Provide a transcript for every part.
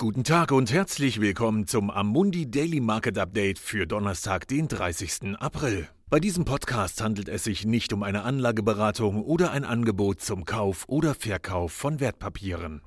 Guten Tag und herzlich willkommen zum Amundi Daily Market Update für Donnerstag, den 30. April. Bei diesem Podcast handelt es sich nicht um eine Anlageberatung oder ein Angebot zum Kauf oder Verkauf von Wertpapieren.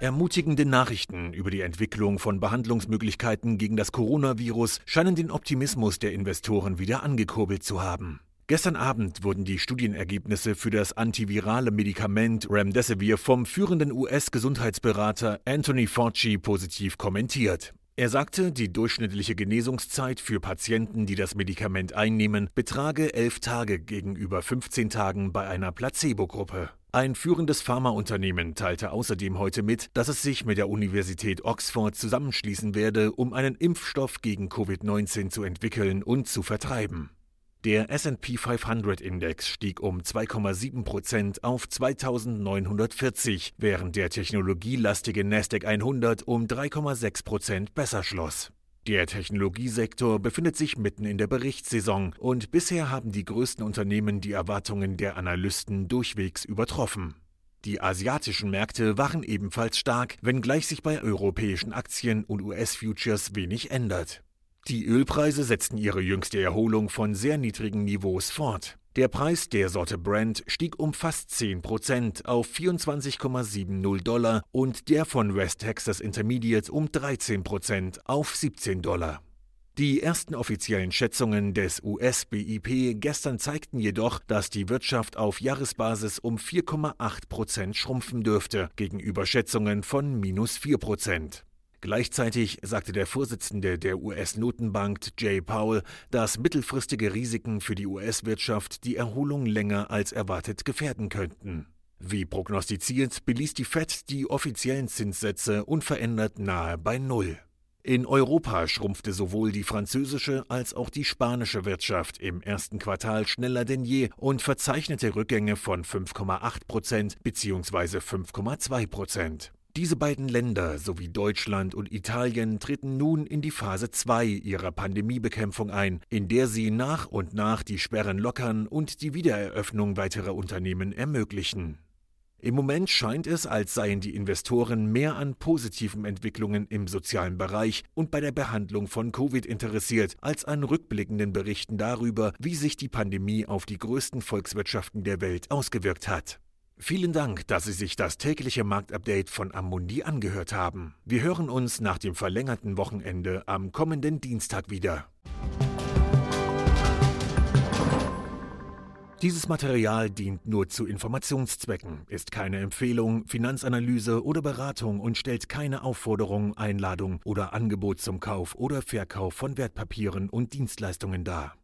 Ermutigende Nachrichten über die Entwicklung von Behandlungsmöglichkeiten gegen das Coronavirus scheinen den Optimismus der Investoren wieder angekurbelt zu haben. Gestern Abend wurden die Studienergebnisse für das antivirale Medikament Remdesivir vom führenden US-Gesundheitsberater Anthony Fauci positiv kommentiert. Er sagte, die durchschnittliche Genesungszeit für Patienten, die das Medikament einnehmen, betrage elf Tage gegenüber 15 Tagen bei einer Placebo-Gruppe. Ein führendes Pharmaunternehmen teilte außerdem heute mit, dass es sich mit der Universität Oxford zusammenschließen werde, um einen Impfstoff gegen Covid-19 zu entwickeln und zu vertreiben. Der SP 500 Index stieg um 2,7 Prozent auf 2940, während der technologielastige Nasdaq 100 um 3,6 Prozent besser schloss. Der Technologiesektor befindet sich mitten in der Berichtssaison und bisher haben die größten Unternehmen die Erwartungen der Analysten durchwegs übertroffen. Die asiatischen Märkte waren ebenfalls stark, wenngleich sich bei europäischen Aktien und US-Futures wenig ändert. Die Ölpreise setzten ihre jüngste Erholung von sehr niedrigen Niveaus fort. Der Preis der Sorte Brent stieg um fast 10% auf 24,70 Dollar und der von West Texas Intermediate um 13% auf 17 Dollar. Die ersten offiziellen Schätzungen des US-BIP gestern zeigten jedoch, dass die Wirtschaft auf Jahresbasis um 4,8% schrumpfen dürfte, gegenüber Schätzungen von minus 4 Gleichzeitig sagte der Vorsitzende der US-Notenbank Jay Powell, dass mittelfristige Risiken für die US-Wirtschaft die Erholung länger als erwartet gefährden könnten. Wie prognostiziert beließ die Fed die offiziellen Zinssätze unverändert nahe bei Null. In Europa schrumpfte sowohl die französische als auch die spanische Wirtschaft im ersten Quartal schneller denn je und verzeichnete Rückgänge von 5,8 Prozent bzw. 5,2 Prozent. Diese beiden Länder sowie Deutschland und Italien treten nun in die Phase 2 ihrer Pandemiebekämpfung ein, in der sie nach und nach die Sperren lockern und die Wiedereröffnung weiterer Unternehmen ermöglichen. Im Moment scheint es, als seien die Investoren mehr an positiven Entwicklungen im sozialen Bereich und bei der Behandlung von Covid interessiert, als an rückblickenden Berichten darüber, wie sich die Pandemie auf die größten Volkswirtschaften der Welt ausgewirkt hat. Vielen Dank, dass Sie sich das tägliche Marktupdate von Amundi angehört haben. Wir hören uns nach dem verlängerten Wochenende am kommenden Dienstag wieder. Dieses Material dient nur zu Informationszwecken, ist keine Empfehlung, Finanzanalyse oder Beratung und stellt keine Aufforderung, Einladung oder Angebot zum Kauf oder Verkauf von Wertpapieren und Dienstleistungen dar.